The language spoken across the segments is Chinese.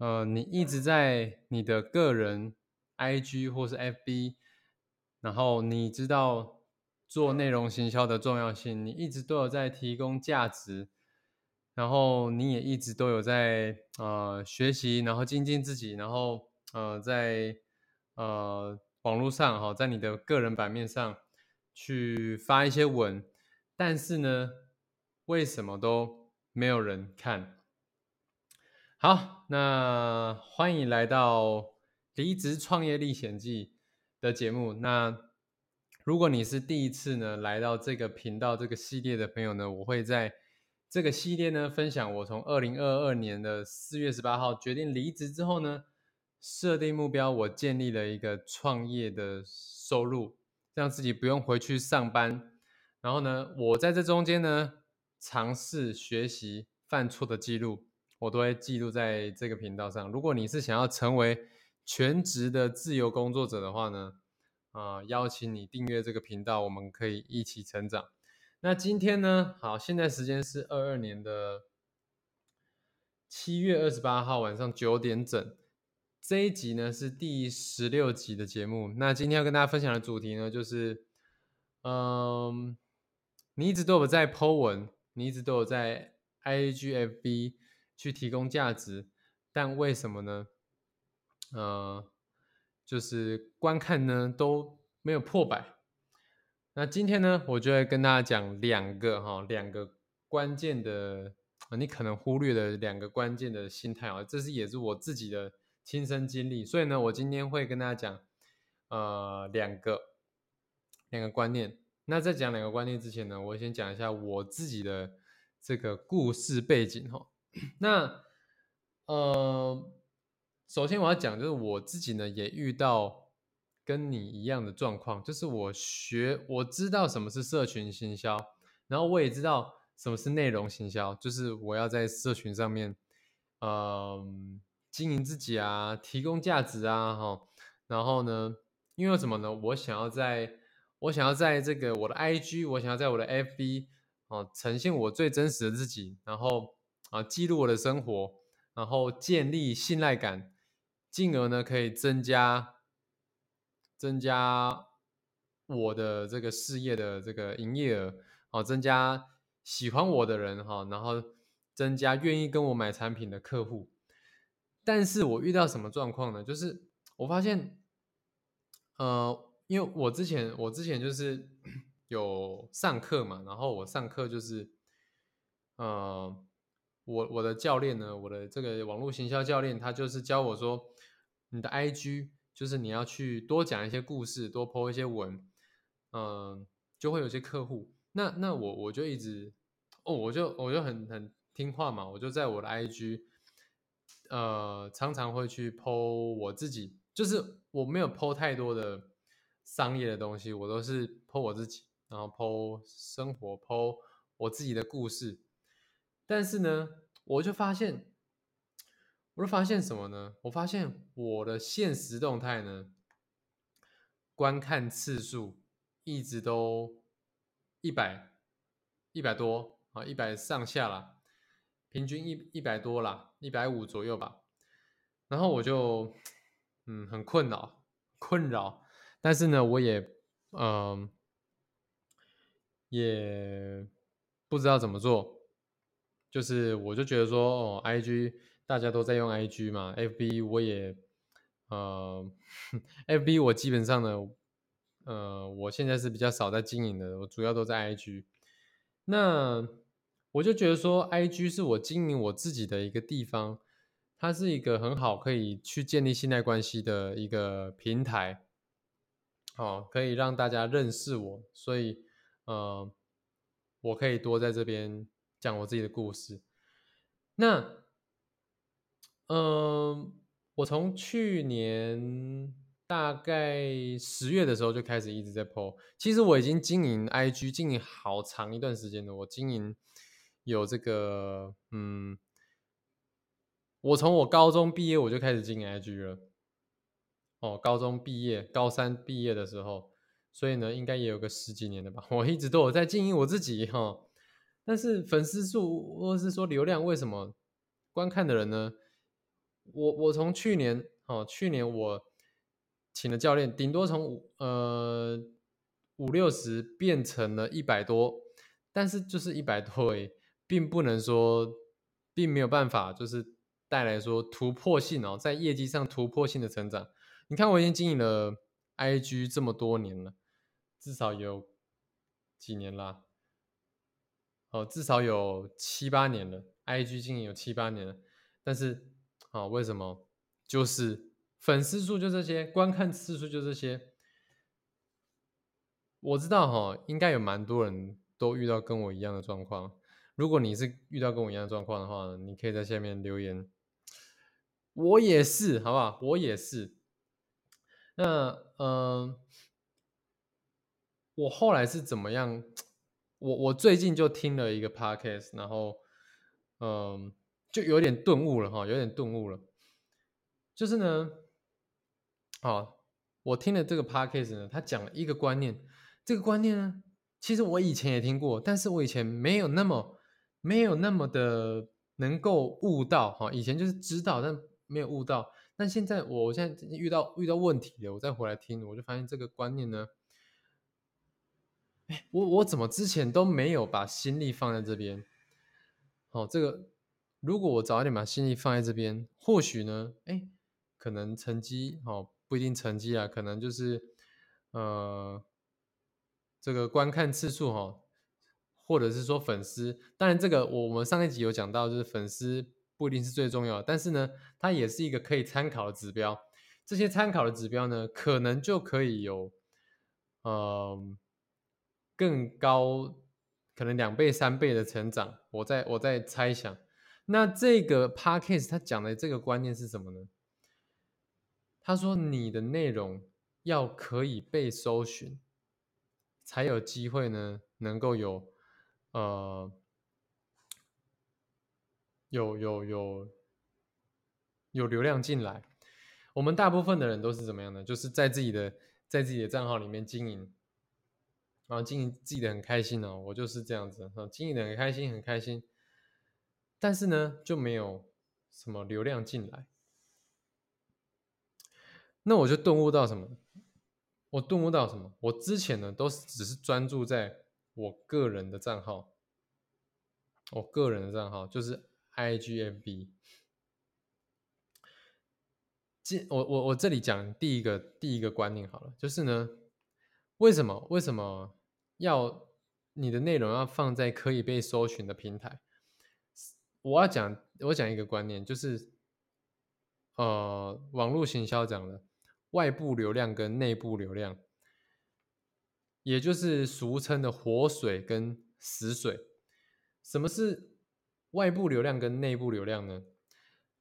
呃，你一直在你的个人 IG 或是 FB，然后你知道做内容行销的重要性，你一直都有在提供价值，然后你也一直都有在呃学习，然后精进自己，然后呃在呃网络上哈，在你的个人版面上去发一些文，但是呢？为什么都没有人看？好，那欢迎来到《离职创业历险记》的节目。那如果你是第一次呢来到这个频道这个系列的朋友呢，我会在这个系列呢分享我从二零二二年的四月十八号决定离职之后呢，设定目标，我建立了一个创业的收入，让自己不用回去上班。然后呢，我在这中间呢。尝试学习犯错的记录，我都会记录在这个频道上。如果你是想要成为全职的自由工作者的话呢，啊，邀请你订阅这个频道，我们可以一起成长。那今天呢，好，现在时间是二二年的七月二十八号晚上九点整，这一集呢是第十六集的节目。那今天要跟大家分享的主题呢，就是，嗯，你一直都有在 Po 文。你一直都有在 IGFB 去提供价值，但为什么呢？呃，就是观看呢都没有破百。那今天呢，我就会跟大家讲两个哈，两个关键的，你可能忽略的两个关键的心态啊，这是也是我自己的亲身经历，所以呢，我今天会跟大家讲呃两个两个观念。那在讲两个观念之前呢，我先讲一下我自己的这个故事背景哈。那呃，首先我要讲就是我自己呢也遇到跟你一样的状况，就是我学我知道什么是社群行销，然后我也知道什么是内容行销，就是我要在社群上面嗯经营自己啊，提供价值啊哈。然后呢，因为什么呢？我想要在我想要在这个我的 IG，我想要在我的 FB 哦呈现我最真实的自己，然后啊记录我的生活，然后建立信赖感，进而呢可以增加增加我的这个事业的这个营业额，哦增加喜欢我的人哈，然后增加愿意跟我买产品的客户。但是我遇到什么状况呢？就是我发现，呃。因为我之前我之前就是有上课嘛，然后我上课就是，呃，我我的教练呢，我的这个网络行销教练，他就是教我说，你的 IG 就是你要去多讲一些故事，多 po 一些文，嗯，就会有些客户。那那我我就一直，哦，我就我就很很听话嘛，我就在我的 IG，呃，常常会去 po 我自己，就是我没有 po 太多的。商业的东西，我都是剖我自己，然后剖生活，剖我自己的故事。但是呢，我就发现，我就发现什么呢？我发现我的现实动态呢，观看次数一直都一百一百多啊，一百上下啦，平均一一百多啦，一百五左右吧。然后我就嗯，很困扰，困扰。但是呢，我也，嗯，也不知道怎么做，就是我就觉得说，哦，I G 大家都在用 I G 嘛，F B 我也，呃，F B 我基本上呢，呃，我现在是比较少在经营的，我主要都在 I G。那我就觉得说，I G 是我经营我自己的一个地方，它是一个很好可以去建立信赖关系的一个平台。哦，可以让大家认识我，所以，呃，我可以多在这边讲我自己的故事。那，嗯，我从去年大概十月的时候就开始一直在 PO。其实我已经经营 IG 经营好长一段时间了。我经营有这个，嗯，我从我高中毕业我就开始经营 IG 了。哦，高中毕业，高三毕业的时候，所以呢，应该也有个十几年了吧。我一直都有在经营我自己哈。但是粉丝数或者是说流量，为什么观看的人呢？我我从去年哦，去年我请的教练，顶多从五呃五六十变成了一百多，但是就是一百多而已，并不能说，并没有办法，就是带来说突破性哦，在业绩上突破性的成长。你看，我已经经营了 IG 这么多年了，至少有几年啦，哦，至少有七八年了，IG 经营有七八年了，但是。啊，为什么？就是粉丝数就这些，观看次数就这些。我知道哈，应该有蛮多人都遇到跟我一样的状况。如果你是遇到跟我一样的状况的话，你可以在下面留言。我也是，好不好？我也是。那嗯，我后来是怎么样？我我最近就听了一个 podcast，然后嗯。就有点顿悟了哈，有点顿悟了。就是呢，好，我听了这个 podcast 呢，他讲了一个观念，这个观念呢，其实我以前也听过，但是我以前没有那么没有那么的能够悟到哈。以前就是知道，但没有悟到。但现在我现在遇到遇到问题了，我再回来听，我就发现这个观念呢，我我怎么之前都没有把心力放在这边？好，这个。如果我早一点把心力放在这边，或许呢，哎，可能成绩哦不一定成绩啊，可能就是呃这个观看次数哈，或者是说粉丝，当然这个我们上一集有讲到，就是粉丝不一定是最重要，但是呢，它也是一个可以参考的指标。这些参考的指标呢，可能就可以有呃更高，可能两倍三倍的成长。我在我在猜想。那这个 podcast 他讲的这个观念是什么呢？他说你的内容要可以被搜寻，才有机会呢，能够有呃有有有有流量进来。我们大部分的人都是怎么样的？就是在自己的在自己的账号里面经营，然后经营自己的很开心哦。我就是这样子，经营的很开心，很开心。但是呢，就没有什么流量进来。那我就顿悟到什么？我顿悟到什么？我之前呢，都是只是专注在我个人的账号，我个人的账号就是 IGFB。我我我这里讲第一个第一个观念好了，就是呢，为什么为什么要你的内容要放在可以被搜寻的平台？我要讲，我讲一个观念，就是，呃，网络行销讲的外部流量跟内部流量，也就是俗称的活水跟死水。什么是外部流量跟内部流量呢？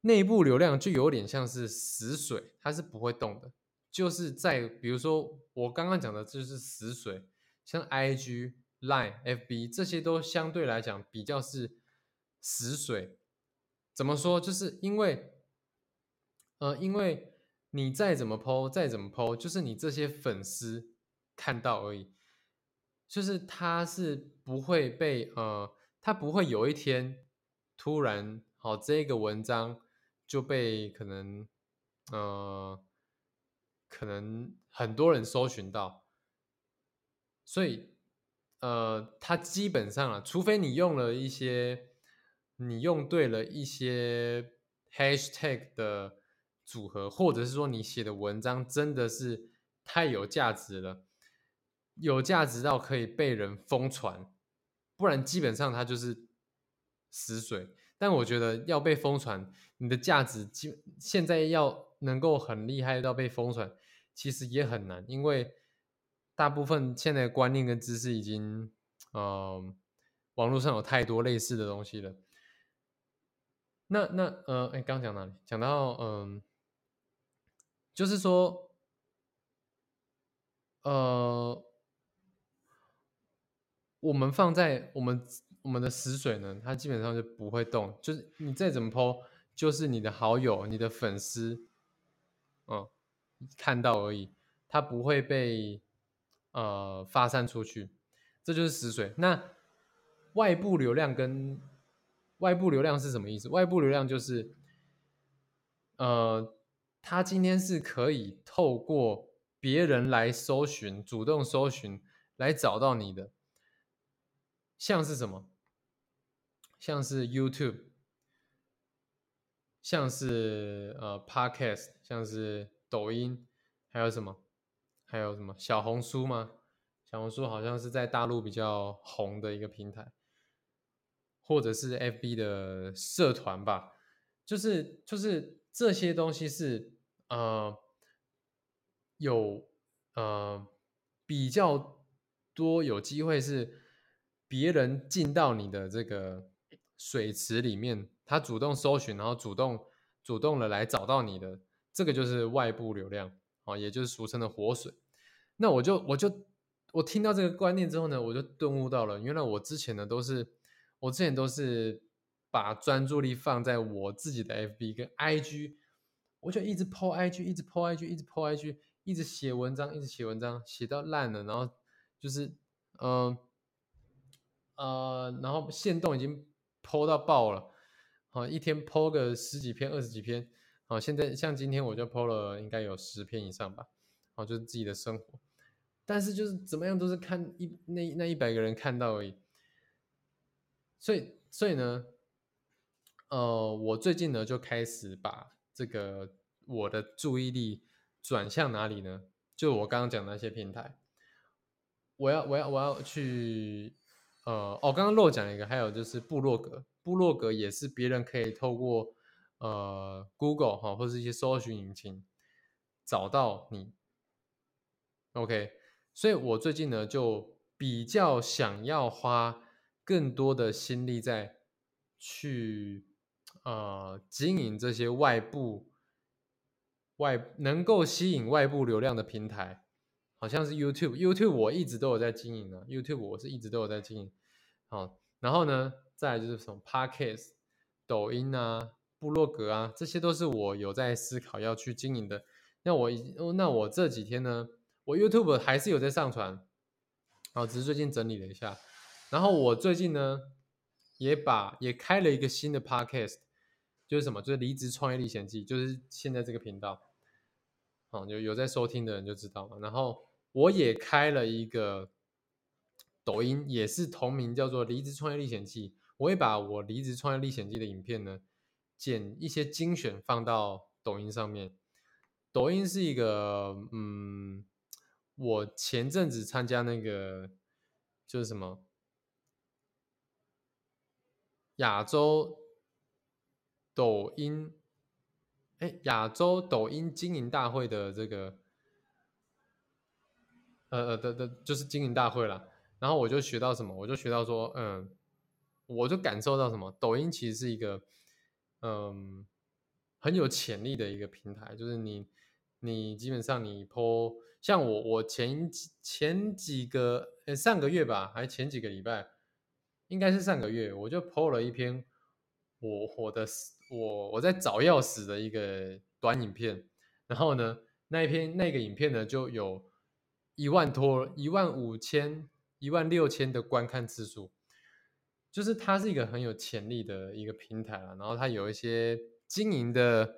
内部流量就有点像是死水，它是不会动的。就是在比如说我刚刚讲的，就是死水，像 IG、Line、FB 这些都相对来讲比较是。死水怎么说？就是因为，呃，因为你再怎么剖，再怎么剖，就是你这些粉丝看到而已，就是他是不会被呃，他不会有一天突然好这个文章就被可能呃，可能很多人搜寻到，所以呃，它基本上啊，除非你用了一些。你用对了一些 hashtag 的组合，或者是说你写的文章真的是太有价值了，有价值到可以被人疯传，不然基本上它就是死水。但我觉得要被疯传，你的价值基现在要能够很厉害到被疯传，其实也很难，因为大部分现在观念跟知识已经，嗯，网络上有太多类似的东西了。那那呃，哎，刚讲哪里？讲到嗯，就是说，呃，我们放在我们我们的死水呢，它基本上就不会动，就是你再怎么抛，就是你的好友、你的粉丝，嗯，看到而已，它不会被呃发散出去，这就是死水。那外部流量跟外部流量是什么意思？外部流量就是，呃，他今天是可以透过别人来搜寻，主动搜寻来找到你的，像是什么？像是 YouTube，像是呃 Podcast，像是抖音，还有什么？还有什么小红书吗？小红书好像是在大陆比较红的一个平台。或者是 FB 的社团吧，就是就是这些东西是呃有呃比较多有机会是别人进到你的这个水池里面，他主动搜寻，然后主动主动的来找到你的，这个就是外部流量啊，也就是俗称的活水。那我就我就我听到这个观念之后呢，我就顿悟到了，原来我之前呢都是。我之前都是把专注力放在我自己的 FB 跟 IG，我就一直 po IG，一直 po IG，一直 po IG，一直写文章，一直写文章，写到烂了，然后就是嗯呃，然后线动已经 po 到爆了，好，一天 po 个十几篇、二十几篇，好，现在像今天我就 po 了应该有十篇以上吧，好，就是自己的生活，但是就是怎么样都是看一那那一百个人看到而已。所以，所以呢，呃，我最近呢就开始把这个我的注意力转向哪里呢？就我刚刚讲的那些平台，我要，我要，我要去，呃，哦，刚刚漏讲了一个，还有就是部落格，部落格也是别人可以透过呃 Google 哈或者一些搜寻引擎找到你。OK，所以我最近呢就比较想要花。更多的心力在去呃经营这些外部外能够吸引外部流量的平台，好像是 YouTube，YouTube 我一直都有在经营啊，YouTube 我是一直都有在经营。好，然后呢，再就是什么 Podcast、抖音啊、部落格啊，这些都是我有在思考要去经营的。那我那我这几天呢，我 YouTube 还是有在上传，哦，只是最近整理了一下。然后我最近呢，也把也开了一个新的 podcast，就是什么，就是离职创业历险记，就是现在这个频道，哦，有有在收听的人就知道嘛。然后我也开了一个抖音，也是同名，叫做离职创业历险记。我会把我离职创业历险记的影片呢，剪一些精选放到抖音上面。抖音是一个，嗯，我前阵子参加那个，就是什么。亚洲抖音，哎，亚洲抖音经营大会的这个，呃呃的的，就是经营大会了。然后我就学到什么？我就学到说，嗯，我就感受到什么？抖音其实是一个，嗯，很有潜力的一个平台。就是你，你基本上你 PO，，像我，我前前几个，呃，上个月吧，还前几个礼拜。应该是上个月，我就 PO 了一篇我我的我我在找钥匙的一个短影片，然后呢，那一篇那个影片呢就有一万多一万五千一万六千的观看次数，就是它是一个很有潜力的一个平台了，然后它有一些经营的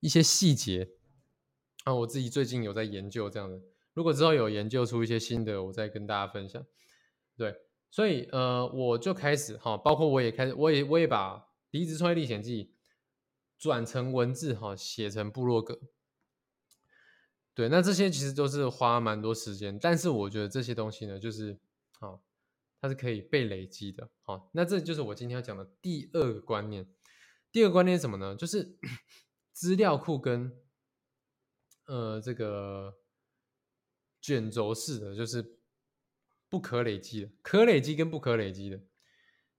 一些细节啊，我自己最近有在研究这样的，如果之后有研究出一些新的，我再跟大家分享，对。所以，呃，我就开始哈，包括我也开始，我也我也把《离职创业历险记》转成文字哈，写成部落格。对，那这些其实都是花蛮多时间，但是我觉得这些东西呢，就是，它是可以被累积的。好，那这就是我今天要讲的第二个观念。第二个观念是什么呢？就是 资料库跟呃这个卷轴式的，就是。不可累积的，可累积跟不可累积的，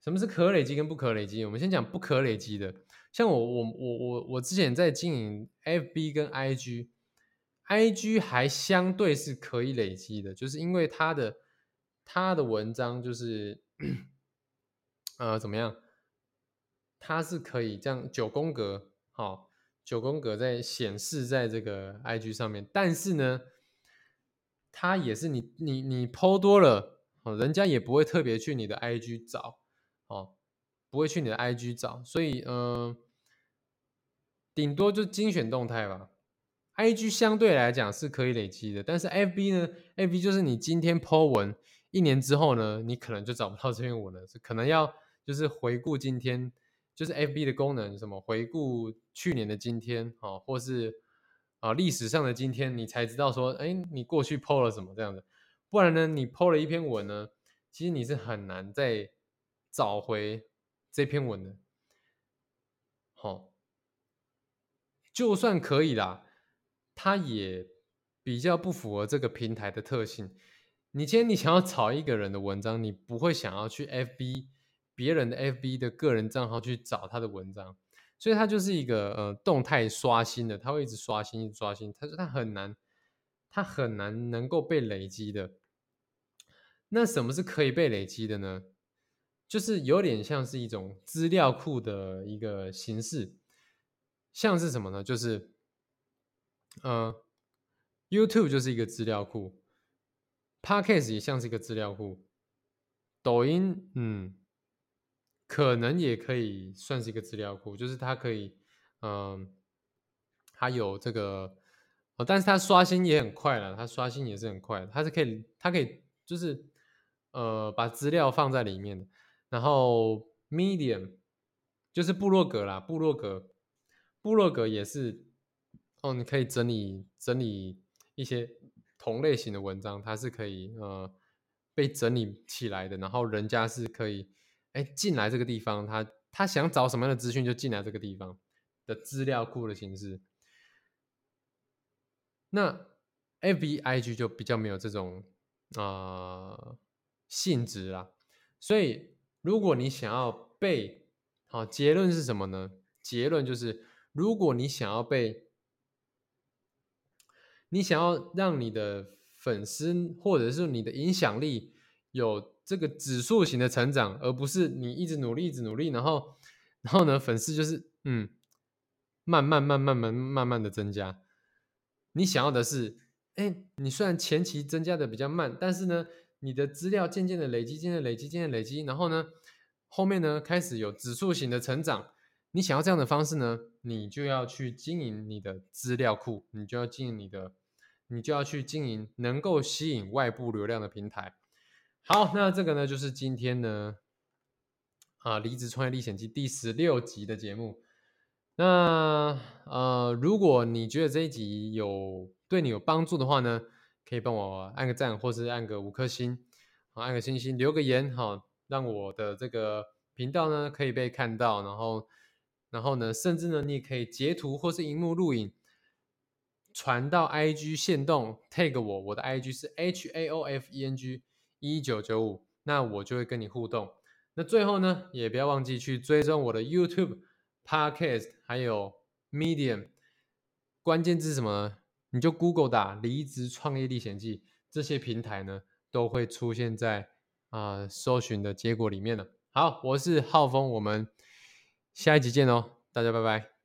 什么是可累积跟不可累积？我们先讲不可累积的。像我我我我我之前在经营 FB 跟 IG，IG 还相对是可以累积的，就是因为它的它的文章就是呃怎么样，它是可以这样九宫格，好九宫格在显示在这个 IG 上面，但是呢，它也是你你你 PO 多了，哦，人家也不会特别去你的 IG 找，哦，不会去你的 IG 找，所以呃，顶多就精选动态吧。I G 相对来讲是可以累积的，但是 F B 呢？F B 就是你今天 Po 文，一年之后呢，你可能就找不到这篇文了，是可能要就是回顾今天，就是 F B 的功能什么，回顾去年的今天啊，或是啊历史上的今天，你才知道说，哎，你过去 Po 了什么这样的，不然呢，你 Po 了一篇文呢，其实你是很难再找回这篇文的，好，就算可以啦。它也比较不符合这个平台的特性。你今天你想要找一个人的文章，你不会想要去 FB 别人的 FB 的个人账号去找他的文章，所以它就是一个呃动态刷新的，它会一直刷新，一直刷新。它说它很难，它很难能够被累积的。那什么是可以被累积的呢？就是有点像是一种资料库的一个形式，像是什么呢？就是。呃，YouTube 就是一个资料库，Podcast 也像是一个资料库，抖音嗯，可能也可以算是一个资料库，就是它可以，嗯，它有这个，哦，但是它刷新也很快了，它刷新也是很快，它是可以，它可以就是呃把资料放在里面的，然后 Medium 就是部落格啦，部落格，部落格也是。哦，你可以整理整理一些同类型的文章，它是可以呃被整理起来的。然后人家是可以哎进来这个地方，他他想找什么样的资讯就进来这个地方的资料库的形式。那 F B I G 就比较没有这种啊性质啦。所以如果你想要被好结论是什么呢？结论就是如果你想要被你想要让你的粉丝或者是你的影响力有这个指数型的成长，而不是你一直努力、一直努力，然后，然后呢，粉丝就是嗯，慢慢、慢慢、慢慢慢的增加。你想要的是，哎，你虽然前期增加的比较慢，但是呢，你的资料渐渐的累积、渐渐累积、渐渐累积，然后呢，后面呢开始有指数型的成长。你想要这样的方式呢？你就要去经营你的资料库，你就要经营你的，你就要去经营能够吸引外部流量的平台。好，那这个呢，就是今天呢，啊，离职创业历险记第十六集的节目。那呃，如果你觉得这一集有对你有帮助的话呢，可以帮我按个赞，或是按个五颗星，好，按个星星，留个言，好，让我的这个频道呢可以被看到，然后。然后呢，甚至呢，你也可以截图或是荧幕录影，传到 IG 线动，tag 我，我的 IG 是 H A O F E N G 一九九五，那我就会跟你互动。那最后呢，也不要忘记去追踪我的 YouTube、Podcast，还有 Medium。关键字什么？你就 Google 打“离职创业历险记”，这些平台呢都会出现在啊搜寻的结果里面了。好，我是浩峰，我们。下一集见哦，大家拜拜。